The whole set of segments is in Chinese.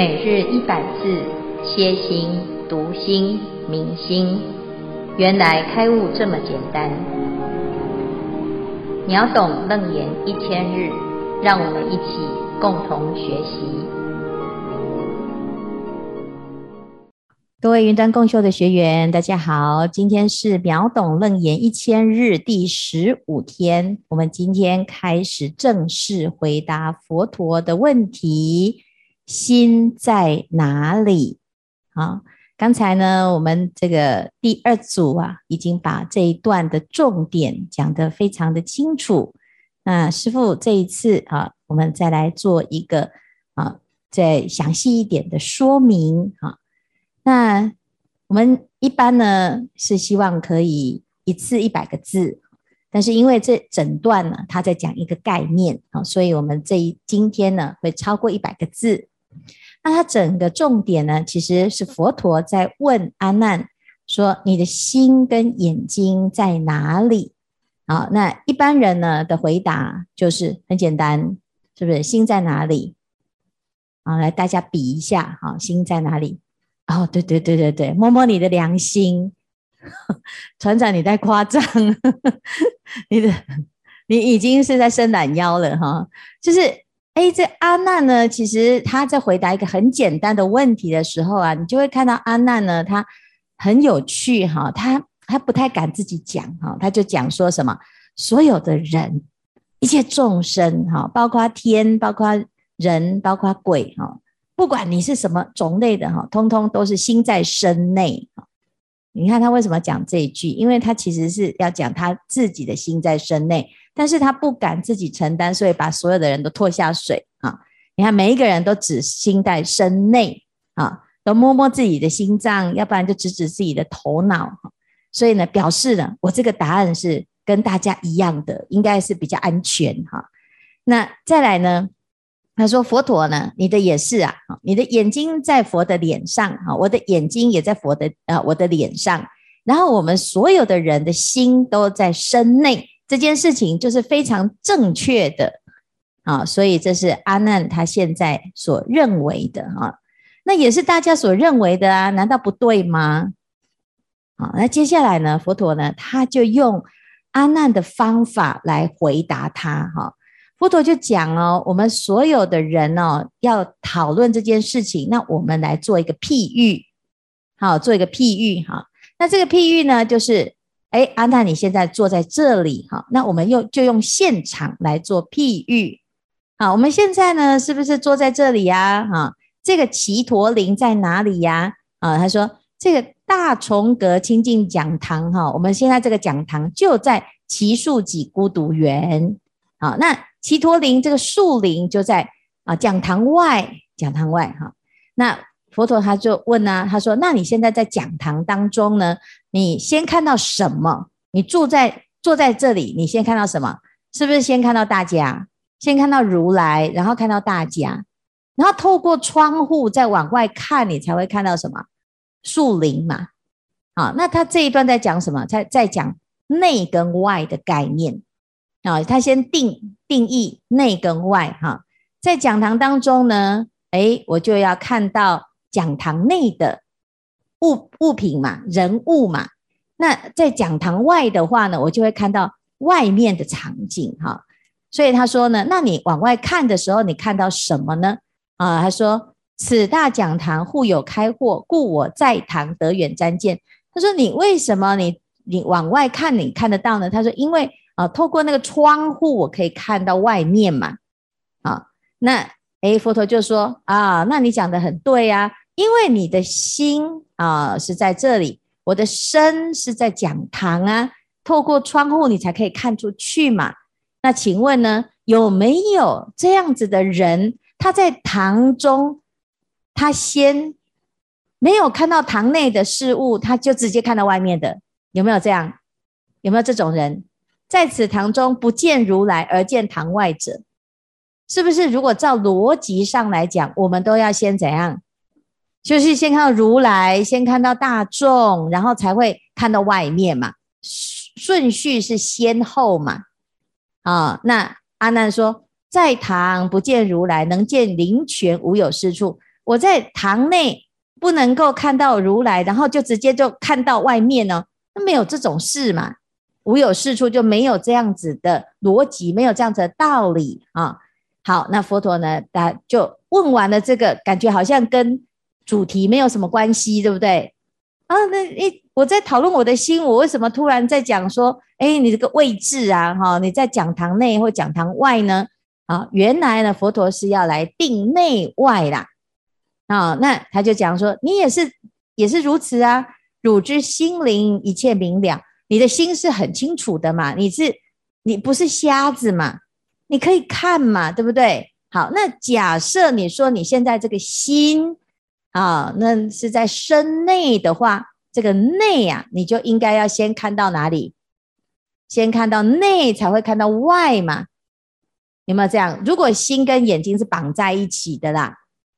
每日一百字，歇心、读心、明心，原来开悟这么简单。秒懂楞严一千日，让我们一起共同学习。各位云端共修的学员，大家好，今天是秒懂楞严一千日第十五天，我们今天开始正式回答佛陀的问题。心在哪里？啊，刚才呢，我们这个第二组啊，已经把这一段的重点讲得非常的清楚。那师傅这一次啊，我们再来做一个啊，再详细一点的说明啊。那我们一般呢是希望可以一次一百个字，但是因为这整段呢，他在讲一个概念啊，所以我们这一今天呢会超过一百个字。那它整个重点呢，其实是佛陀在问阿难说：“你的心跟眼睛在哪里？”好，那一般人呢的回答就是很简单，是不是？心在哪里？好，来大家比一下，好，心在哪里？哦，对对对对对，摸摸你的良心，船长你在夸张，你的你已经是在伸懒腰了哈，就是。哎，这阿难呢，其实他在回答一个很简单的问题的时候啊，你就会看到阿难呢，他很有趣哈，他他不太敢自己讲哈，他就讲说什么，所有的人，一切众生哈，包括天，包括人，包括鬼哈，不管你是什么种类的哈，通通都是心在身内。你看他为什么讲这一句？因为他其实是要讲他自己的心在身内。但是他不敢自己承担，所以把所有的人都拖下水啊！你看每一个人都只心在身内啊，都摸摸自己的心脏，要不然就指指自己的头脑。所以呢，表示呢，我这个答案是跟大家一样的，应该是比较安全哈。那再来呢，他说佛陀呢，你的也是啊，你的眼睛在佛的脸上啊，我的眼睛也在佛的呃我的脸上，然后我们所有的人的心都在身内。这件事情就是非常正确的啊，所以这是阿难他现在所认为的啊，那也是大家所认为的啊，难道不对吗？好，那接下来呢，佛陀呢，他就用阿难的方法来回答他哈。佛陀就讲哦，我们所有的人哦，要讨论这件事情，那我们来做一个譬喻，好，做一个譬喻哈。那这个譬喻呢，就是。哎，阿难，你现在坐在这里哈，那我们用就用现场来做譬喻。好，我们现在呢，是不是坐在这里呀？哈，这个奇陀林在哪里呀？啊，他说这个大重阁清净讲堂哈，我们现在这个讲堂就在奇树几孤独园。好，那奇陀林这个树林就在啊讲堂外，讲堂外哈，那。佛陀他就问呢、啊，他说：“那你现在在讲堂当中呢？你先看到什么？你住在坐在这里，你先看到什么？是不是先看到大家？先看到如来，然后看到大家，然后透过窗户再往外看，你才会看到什么？树林嘛。好，那他这一段在讲什么？在在讲内跟外的概念啊。他先定定义内跟外哈，在讲堂当中呢，诶，我就要看到。”讲堂内的物物品嘛，人物嘛，那在讲堂外的话呢，我就会看到外面的场景哈。所以他说呢，那你往外看的时候，你看到什么呢？啊，他说：“此大讲堂户有开阔，故我在堂得远瞻见。”他说：“你为什么你你往外看你看得到呢？”他说：“因为啊，透过那个窗户，我可以看到外面嘛。”啊，那诶，佛陀就说：“啊，那你讲得很对呀。”因为你的心啊是在这里，我的身是在讲堂啊，透过窗户你才可以看出去嘛。那请问呢，有没有这样子的人？他在堂中，他先没有看到堂内的事物，他就直接看到外面的，有没有这样？有没有这种人？在此堂中不见如来而见堂外者，是不是？如果照逻辑上来讲，我们都要先怎样？就是先看到如来，先看到大众，然后才会看到外面嘛。顺序是先后嘛。啊，那阿难说，在堂不见如来，能见灵泉无有是处。我在堂内不能够看到如来，然后就直接就看到外面呢？那没有这种事嘛？无有是处就没有这样子的逻辑，没有这样子的道理啊。好，那佛陀呢，他就问完了这个，感觉好像跟主题没有什么关系，对不对？啊，那诶，我在讨论我的心，我为什么突然在讲说，哎，你这个位置啊，哈，你在讲堂内或讲堂外呢？啊，原来呢，佛陀是要来定内外啦。啊，那他就讲说，你也是也是如此啊，汝之心灵一切明了，你的心是很清楚的嘛，你是你不是瞎子嘛？你可以看嘛，对不对？好，那假设你说你现在这个心啊，那是在身内的话，这个内呀、啊，你就应该要先看到哪里？先看到内，才会看到外嘛？有没有这样？如果心跟眼睛是绑在一起的啦，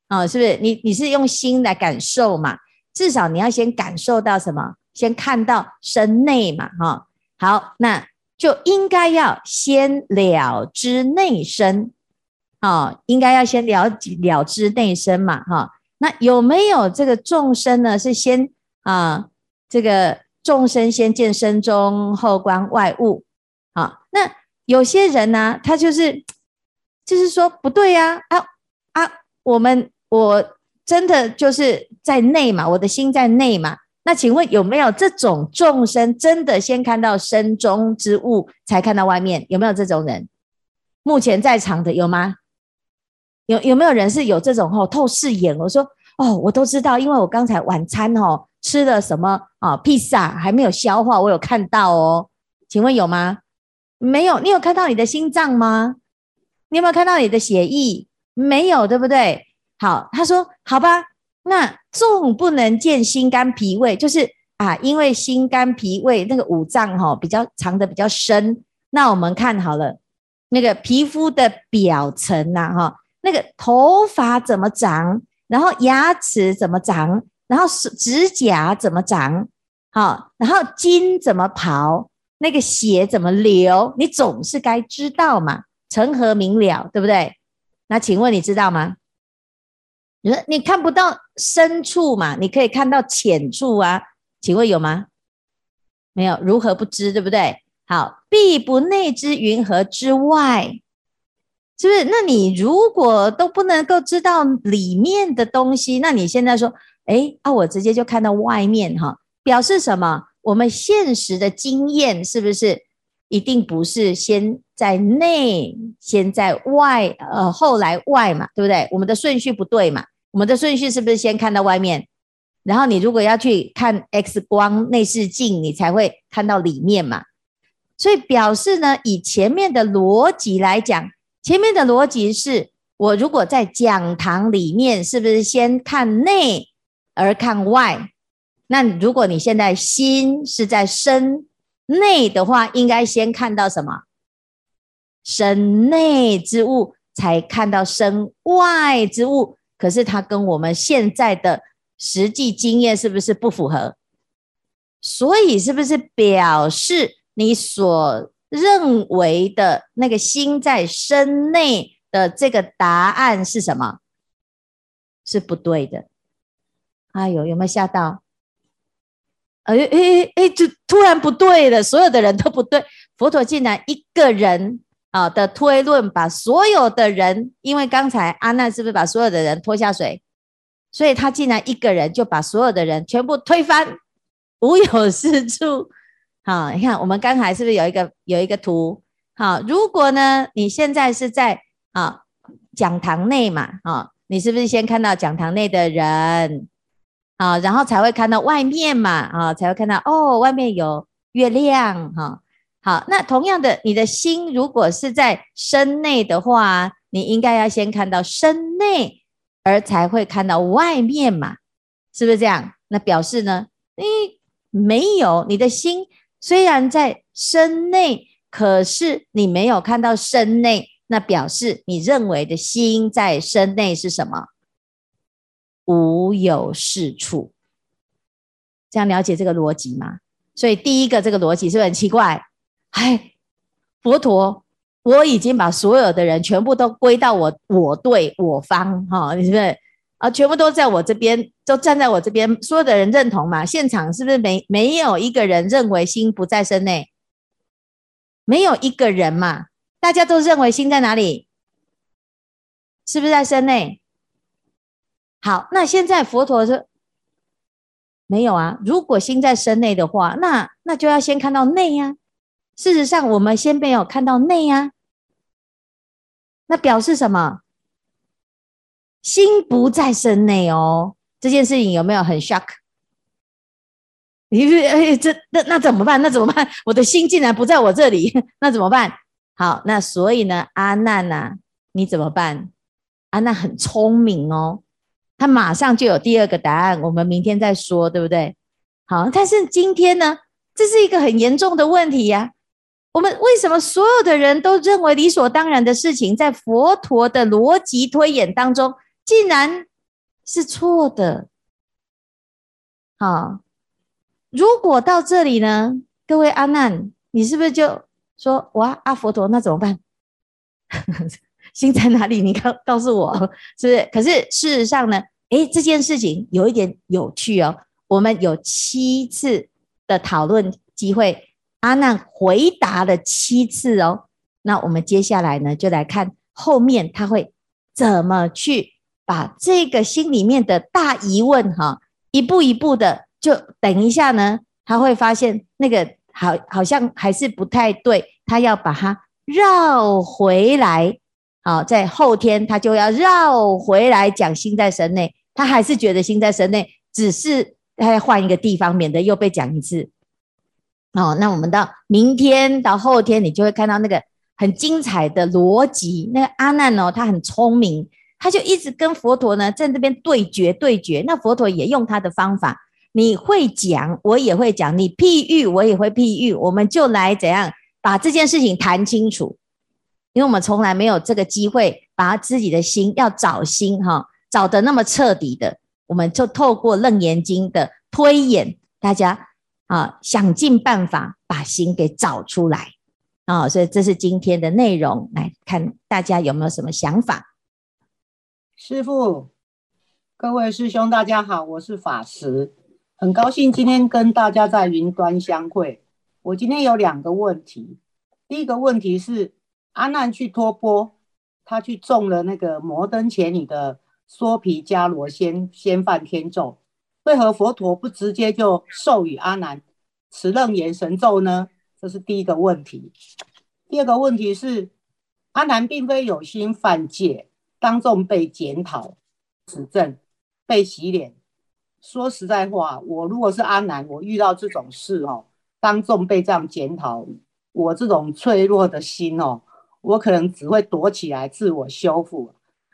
啊，是不是？你你是用心来感受嘛？至少你要先感受到什么？先看到身内嘛，哈。好，那。就应该要先了知内身，啊，应该要先了了知内身嘛，哈。那有没有这个众生呢？是先啊，这个众生先见身中，后观外物，啊。那有些人呢，他就是就是说不对呀，啊啊，啊，我们我真的就是在内嘛，我的心在内嘛。那请问有没有这种众生真的先看到身中之物，才看到外面？有没有这种人？目前在场的有吗？有有没有人是有这种哦透视眼？我说哦，我都知道，因为我刚才晚餐哦吃了什么啊？披萨还没有消化，我有看到哦。请问有吗？没有。你有看到你的心脏吗？你有没有看到你的血液？没有，对不对？好，他说好吧。那纵不能见心肝脾胃，就是啊，因为心肝脾胃那个五脏哈、哦、比较藏得比较深。那我们看好了，那个皮肤的表层呐、哈，那个头发怎么长，然后牙齿怎么长，然后指甲怎么长，好，然后筋怎么跑，那个血怎么流，你总是该知道嘛，成何明了，对不对？那请问你知道吗？你说你看不到深处嘛？你可以看到浅处啊？请问有吗？没有，如何不知？对不对？好，必不内知云何之外？是不是？那你如果都不能够知道里面的东西，那你现在说，哎啊，我直接就看到外面哈，表示什么？我们现实的经验是不是一定不是先在内，先在外，呃，后来外嘛？对不对？我们的顺序不对嘛？我们的顺序是不是先看到外面，然后你如果要去看 X 光内视镜，你才会看到里面嘛？所以表示呢，以前面的逻辑来讲，前面的逻辑是我如果在讲堂里面，是不是先看内而看外？那如果你现在心是在身内的话，应该先看到什么？身内之物，才看到身外之物。可是它跟我们现在的实际经验是不是不符合？所以是不是表示你所认为的那个心在身内的这个答案是什么？是不对的。哎呦，有没有吓到？哎哎哎，就突然不对了，所有的人都不对，佛陀竟然一个人。啊的推论，把所有的人，因为刚才阿难是不是把所有的人拖下水，所以他竟然一个人就把所有的人全部推翻，无有是处。好，你看我们刚才是不是有一个有一个图？好，如果呢，你现在是在啊讲堂内嘛，啊，你是不是先看到讲堂内的人，啊，然后才会看到外面嘛，啊，才会看到哦，外面有月亮，哈。好，那同样的，你的心如果是在身内的话，你应该要先看到身内，而才会看到外面嘛，是不是这样？那表示呢，你没有你的心虽然在身内，可是你没有看到身内，那表示你认为的心在身内是什么？无有是处。这样了解这个逻辑吗？所以第一个这个逻辑是不是很奇怪？哎，佛陀，我已经把所有的人全部都归到我我对我方哈，你是不是啊，全部都在我这边，都站在我这边，所有的人认同嘛？现场是不是没没有一个人认为心不在身内？没有一个人嘛？大家都认为心在哪里？是不是在身内？好，那现在佛陀说没有啊。如果心在身内的话，那那就要先看到内呀、啊。事实上，我们先没有看到内呀、啊，那表示什么？心不在身内哦。这件事情有没有很 shock？你哎，这那那怎么办？那怎么办？我的心竟然不在我这里，那怎么办？好，那所以呢，阿难呐、啊，你怎么办？阿难很聪明哦。他马上就有第二个答案，我们明天再说，对不对？好，但是今天呢，这是一个很严重的问题呀。我们为什么所有的人都认为理所当然的事情，在佛陀的逻辑推演当中，竟然是错的？好，如果到这里呢，各位阿难，你是不是就说哇，阿佛陀，那怎么办？心在哪里？你告告诉我，是不是？可是事实上呢？诶，这件事情有一点有趣哦。我们有七次的讨论机会，阿难回答了七次哦。那我们接下来呢，就来看后面他会怎么去把这个心里面的大疑问哈，一步一步的，就等一下呢，他会发现那个好好像还是不太对，他要把它绕回来。好，在后天他就要绕回来讲心在神内。他还是觉得心在神内，只是他要换一个地方，免得又被讲一次。哦，那我们到明天到后天，你就会看到那个很精彩的逻辑。那个阿难哦，他很聪明，他就一直跟佛陀呢在这边对决对决。那佛陀也用他的方法，你会讲，我也会讲；你譬喻，我也会譬喻。我们就来怎样把这件事情谈清楚？因为我们从来没有这个机会，把自己的心要找心哈。找得那么彻底的，我们就透过《楞严经》的推演，大家啊想尽办法把心给找出来啊，所以这是今天的内容。来看大家有没有什么想法？师父，各位师兄，大家好，我是法师，很高兴今天跟大家在云端相会。我今天有两个问题，第一个问题是阿难去托钵，他去中了那个摩登伽女的。娑毗迦罗仙仙梵天咒，为何佛陀不直接就授予阿难持楞严神咒呢？这是第一个问题。第二个问题是，阿难并非有心犯戒，当众被检讨、指正、被洗脸。说实在话，我如果是阿南，我遇到这种事哦，当众被这样检讨，我这种脆弱的心哦，我可能只会躲起来自我修复。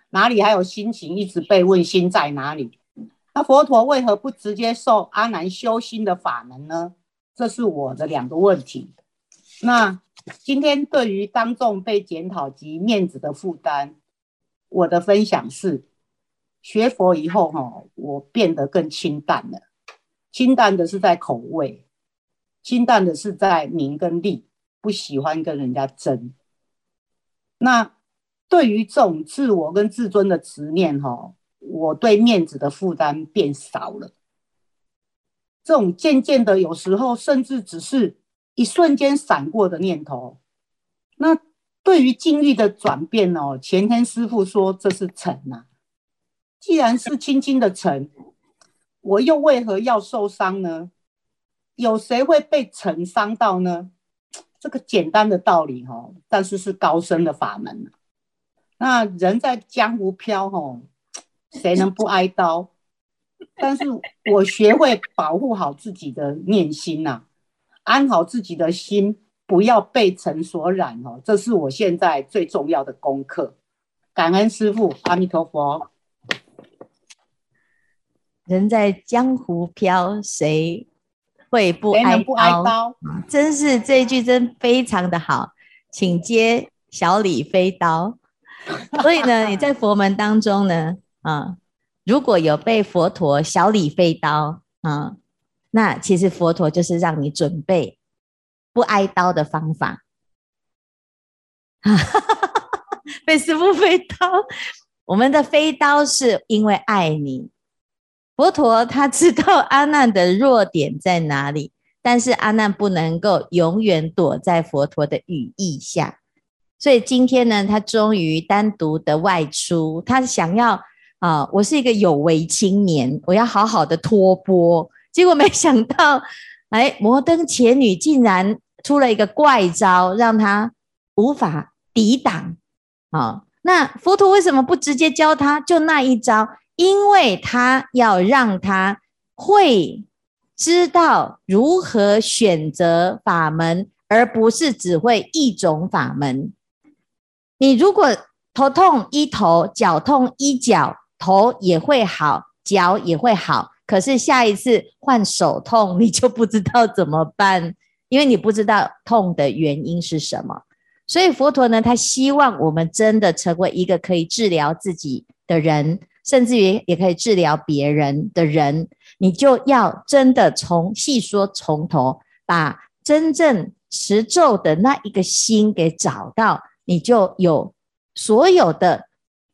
哪里还有心情一直被问心在哪里？那佛陀为何不直接授阿难修心的法门呢？这是我的两个问题。那今天对于当众被检讨及面子的负担，我的分享是：学佛以后哈，我变得更清淡了。清淡的是在口味，清淡的是在名跟利，不喜欢跟人家争。那。对于这种自我跟自尊的执念，哈，我对面子的负担变少了。这种渐渐的，有时候甚至只是一瞬间闪过的念头。那对于境遇的转变哦，前天师父说这是尘呐。既然是轻轻的尘，我又为何要受伤呢？有谁会被尘伤到呢？这个简单的道理哈，但是是高深的法门。那人在江湖飘，吼，谁能不挨刀？但是我学会保护好自己的念心呐、啊，安好自己的心，不要被尘所染哦。这是我现在最重要的功课。感恩师父，阿弥陀佛。人在江湖飘，谁会不挨刀？谁能不挨刀？真是这一句真非常的好，请接小李飞刀。所以呢，你在佛门当中呢，啊，如果有被佛陀小李飞刀啊，那其实佛陀就是让你准备不挨刀的方法。被师傅飞刀，我们的飞刀是因为爱你。佛陀他知道阿难的弱点在哪里，但是阿难不能够永远躲在佛陀的羽翼下，所以今天呢，他终于单独的外出，他想要啊，我是一个有为青年，我要好好的托钵，结果没想到，哎，摩登伽女竟然出了一个怪招，让他无法抵挡啊。那佛陀为什么不直接教他？就那一招，因为他要让他会知道如何选择法门，而不是只会一种法门。你如果头痛医头，脚痛医脚，头也会好，脚也会好。可是下一次换手痛，你就不知道怎么办，因为你不知道痛的原因是什么。所以佛陀呢，他希望我们真的成为一个可以治疗自己的人，甚至于也可以治疗别人的人。你就要真的从细说从头，把真正持咒的那一个心给找到，你就有所有的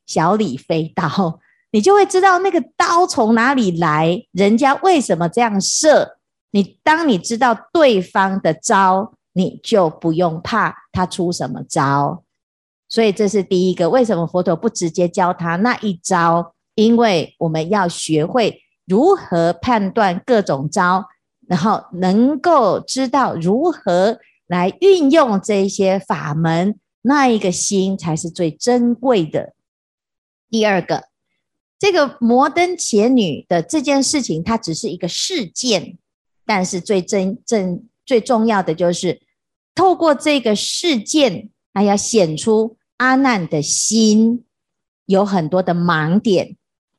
小李飞刀，你就会知道那个刀从哪里来，人家为什么这样射。你当你知道对方的招。你就不用怕他出什么招，所以这是第一个。为什么佛陀不直接教他那一招？因为我们要学会如何判断各种招，然后能够知道如何来运用这些法门，那一个心才是最珍贵的。第二个，这个摩登伽女的这件事情，它只是一个事件，但是最真正最重要的就是。透过这个事件，还要显出阿难的心有很多的盲点。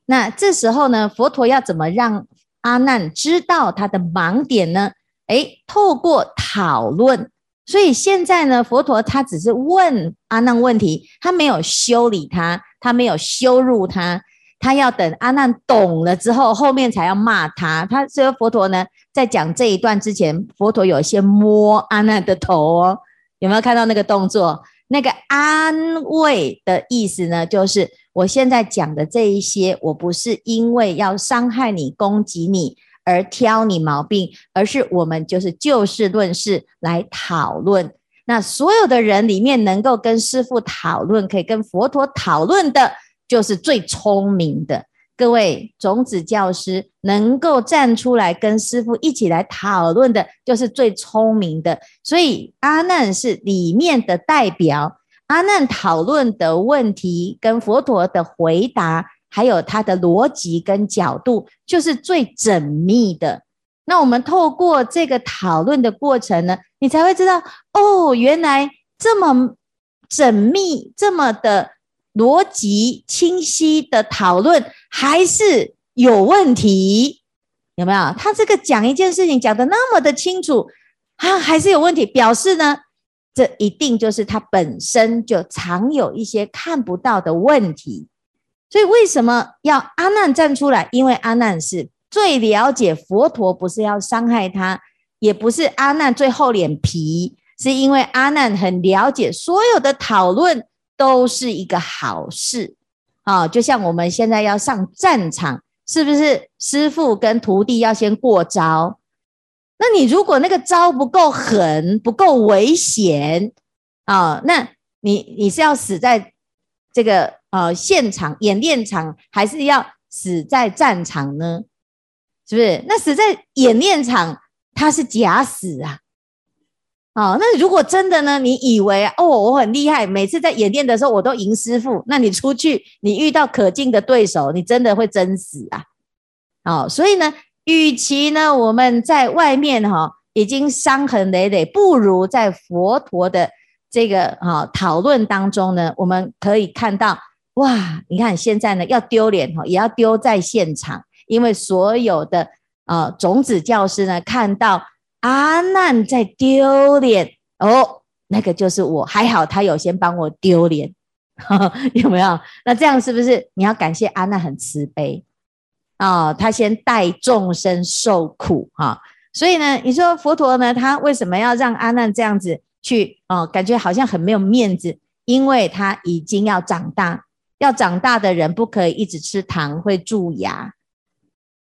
那这时候呢，佛陀要怎么让阿难知道他的盲点呢？诶，透过讨论。所以现在呢，佛陀他只是问阿难问题，他没有修理他，他没有羞辱他。他要等阿难懂了之后，后面才要骂他。他所以佛陀呢，在讲这一段之前，佛陀有先摸阿难的头哦，有没有看到那个动作？那个安慰的意思呢，就是我现在讲的这一些，我不是因为要伤害你、攻击你而挑你毛病，而是我们就是就事论事来讨论。那所有的人里面，能够跟师父讨论，可以跟佛陀讨论的。就是最聪明的各位种子教师，能够站出来跟师父一起来讨论的，就是最聪明的。所以阿难是里面的代表，阿难讨论的问题跟佛陀的回答，还有他的逻辑跟角度，就是最缜密的。那我们透过这个讨论的过程呢，你才会知道哦，原来这么缜密，这么的。逻辑清晰的讨论还是有问题，有没有？他这个讲一件事情讲得那么的清楚啊，还是有问题，表示呢，这一定就是他本身就常有一些看不到的问题。所以为什么要阿难站出来？因为阿难是最了解佛陀，不是要伤害他，也不是阿难最厚脸皮，是因为阿难很了解所有的讨论。都是一个好事啊！就像我们现在要上战场，是不是师傅跟徒弟要先过招？那你如果那个招不够狠、不够危险啊，那你你是要死在这个呃现场演练场，还是要死在战场呢？是不是？那死在演练场，他是假死啊！哦，那如果真的呢？你以为哦，我很厉害，每次在演练的时候我都赢师傅。那你出去，你遇到可敬的对手，你真的会真死啊！哦，所以呢，与其呢我们在外面哈、哦、已经伤痕累累，不如在佛陀的这个哈、哦、讨论当中呢，我们可以看到哇，你看现在呢要丢脸哈，也要丢在现场，因为所有的啊、种子教师呢看到。阿难在丢脸哦，那个就是我，还好他有先帮我丢脸，有没有？那这样是不是你要感谢阿难很慈悲啊、哦？他先带众生受苦哈、所以呢，你说佛陀呢，他为什么要让阿难这样子去哦？感觉好像很没有面子，因为他已经要长大，要长大的人不可以一直吃糖，会蛀牙。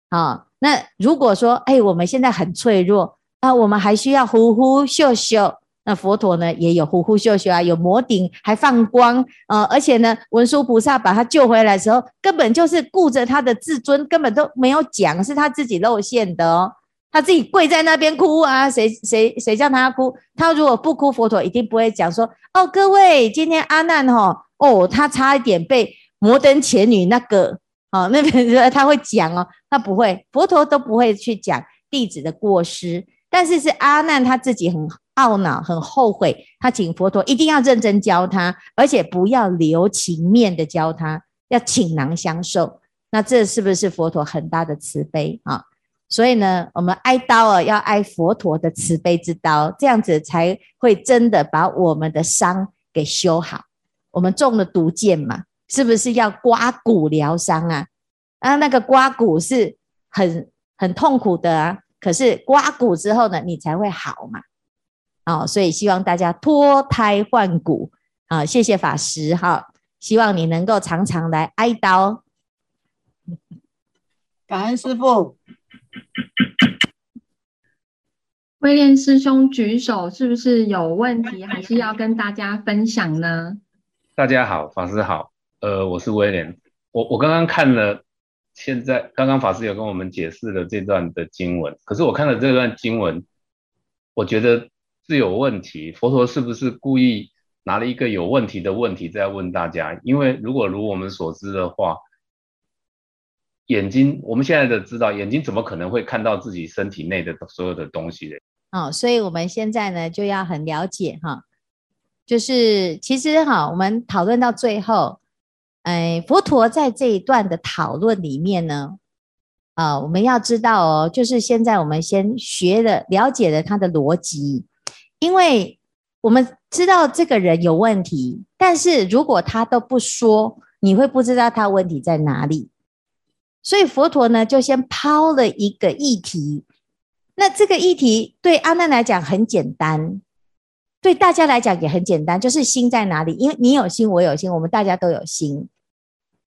啊，那如果说，哎，我们现在很脆弱那，我们还需要呼呼秀秀。那佛陀呢，也有呼呼秀秀啊，有摩顶，还放光啊，而且呢，文殊菩萨把他救回来的时候，根本就是顾着他的自尊，根本都没有讲，是他自己露馅的哦。他自己跪在那边哭啊，谁谁谁叫他哭？他如果不哭，佛陀一定不会讲说哦，各位，今天阿难哈哦，他差一点被摩登伽女那个哦那边 他会讲哦，他不会，佛陀都不会去讲弟子的过失，但是是阿难他自己很懊恼、很后悔，他请佛陀一定要认真教他，而且不要留情面的教他，要倾囊相授。那这是不是佛陀很大的慈悲啊？所以呢，我们挨刀啊，要挨佛陀的慈悲之刀，这样子才会真的把我们的伤给修好。我们中了毒箭嘛，是不是要刮骨疗伤啊？啊，那个刮骨是很很痛苦的啊。可是刮骨之后呢，你才会好嘛。哦，所以希望大家脱胎换骨啊！谢谢法师哈，希望你能够常常来哀悼。感恩师父。威廉师兄举手，是不是有问题，还是要跟大家分享呢？大家好，法师好，呃，我是威廉，我我刚刚看了，现在刚刚法师有跟我们解释了这段的经文，可是我看了这段经文，我觉得是有问题，佛陀是不是故意拿了一个有问题的问题在问大家？因为如果如我们所知的话。眼睛，我们现在的知道，眼睛怎么可能会看到自己身体内的所有的东西呢？哦，所以我们现在呢就要很了解哈，就是其实哈，我们讨论到最后，哎，佛陀在这一段的讨论里面呢，啊，我们要知道哦，就是现在我们先学了了解了他的逻辑，因为我们知道这个人有问题，但是如果他都不说，你会不知道他问题在哪里。所以佛陀呢，就先抛了一个议题。那这个议题对阿难来讲很简单，对大家来讲也很简单，就是心在哪里？因为你有心，我有心，我们大家都有心。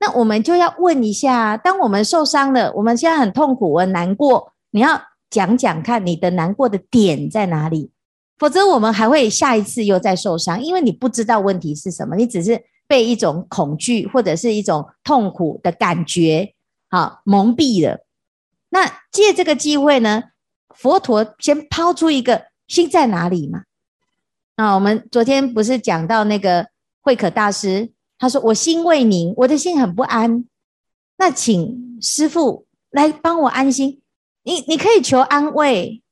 那我们就要问一下：当我们受伤了，我们现在很痛苦，我很难过，你要讲讲看你的难过的点在哪里？否则我们还会下一次又再受伤，因为你不知道问题是什么，你只是被一种恐惧或者是一种痛苦的感觉。好，蒙蔽了。那借这个机会呢，佛陀先抛出一个心在哪里嘛？啊，我们昨天不是讲到那个慧可大师，他说我心未宁，我的心很不安。那请师父来帮我安心。你你可以求安慰，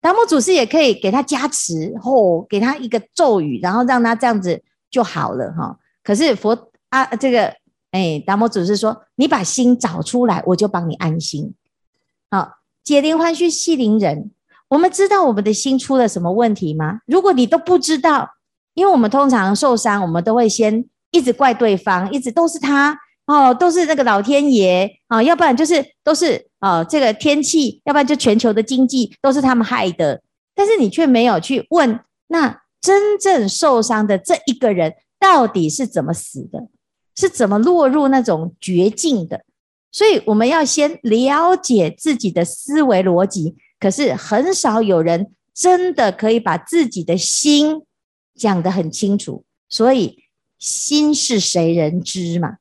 达摩祖师也可以给他加持，哦，给他一个咒语，然后让他这样子就好了哈。可是佛啊，这个。哎，达摩祖师说：“你把心找出来，我就帮你安心。”好，解铃还须系铃人。我们知道我们的心出了什么问题吗？如果你都不知道，因为我们通常受伤，我们都会先一直怪对方，一直都是他哦，都是那个老天爷啊，要不然就是都是哦这个天气，要不然就全球的经济都是他们害的。但是你却没有去问，那真正受伤的这一个人到底是怎么死的？是怎么落入那种绝境的？所以我们要先了解自己的思维逻辑。可是很少有人真的可以把自己的心讲得很清楚。所以心是谁人知嘛？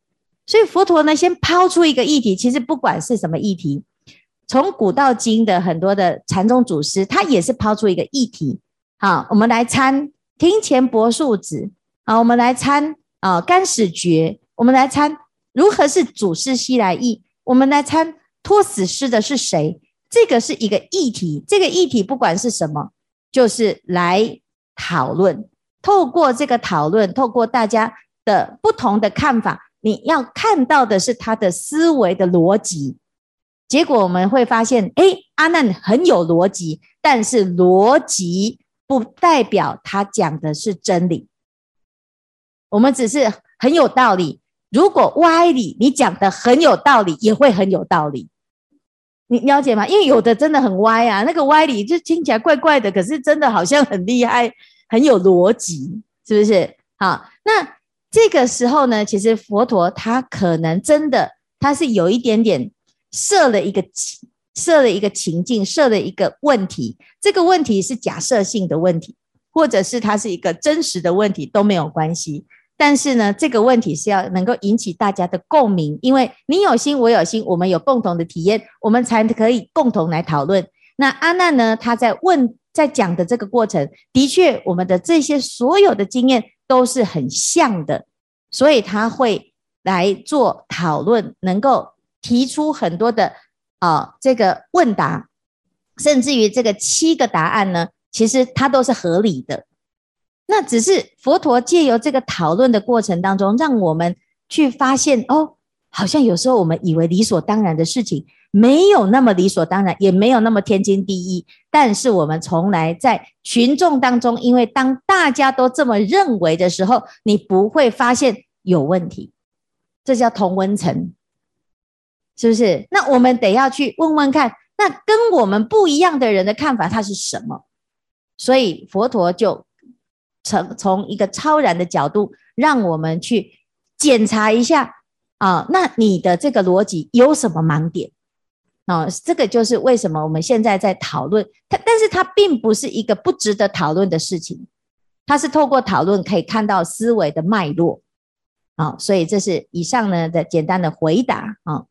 所以佛陀呢，先抛出一个议题。其实不管是什么议题，从古到今的很多的禅宗祖师，他也是抛出一个议题。好，我们来参庭前柏树子。好，我们来参啊干始觉。我们来参如何是祖师西来意？我们来参托死师的是谁？这个是一个议题。这个议题不管是什么，就是来讨论。透过这个讨论，透过大家的不同的看法，你要看到的是他的思维的逻辑。结果我们会发现，哎，阿难很有逻辑，但是逻辑不代表他讲的是真理。我们只是很有道理。如果歪理，你讲的很有道理，也会很有道理。你了解吗？因为有的真的很歪啊，那个歪理就听起来怪怪的，可是真的好像很厉害，很有逻辑，是不是？好，那这个时候呢，其实佛陀他可能真的他是有一点点设了一个设了一个情境，设了一个问题。这个问题是假设性的问题，或者是它是一个真实的问题都没有关系。但是呢，这个问题是要能够引起大家的共鸣，因为你有心，我有心，我们有共同的体验，我们才可以共同来讨论。那阿难呢，他在问，在讲的这个过程，的确，我们的这些所有的经验都是很像的，所以他会来做讨论，能够提出很多的啊、这个问答，甚至于这个七个答案呢，其实它都是合理的。那只是佛陀借由这个讨论的过程当中，让我们去发现哦，好像有时候我们以为理所当然的事情，没有那么理所当然，也没有那么天经地义。但是我们从来在群众当中，因为当大家都这么认为的时候，你不会发现有问题，这叫同温层，是不是？那我们得要去问问看，那跟我们不一样的人的看法，他是什么？所以佛陀就。从从一个超然的角度，让我们去检查一下啊，那你的这个逻辑有什么盲点？啊，这个就是为什么我们现在在讨论它，但是它并不是一个不值得讨论的事情，它是透过讨论可以看到思维的脉络啊，所以这是以上呢的简单的回答啊。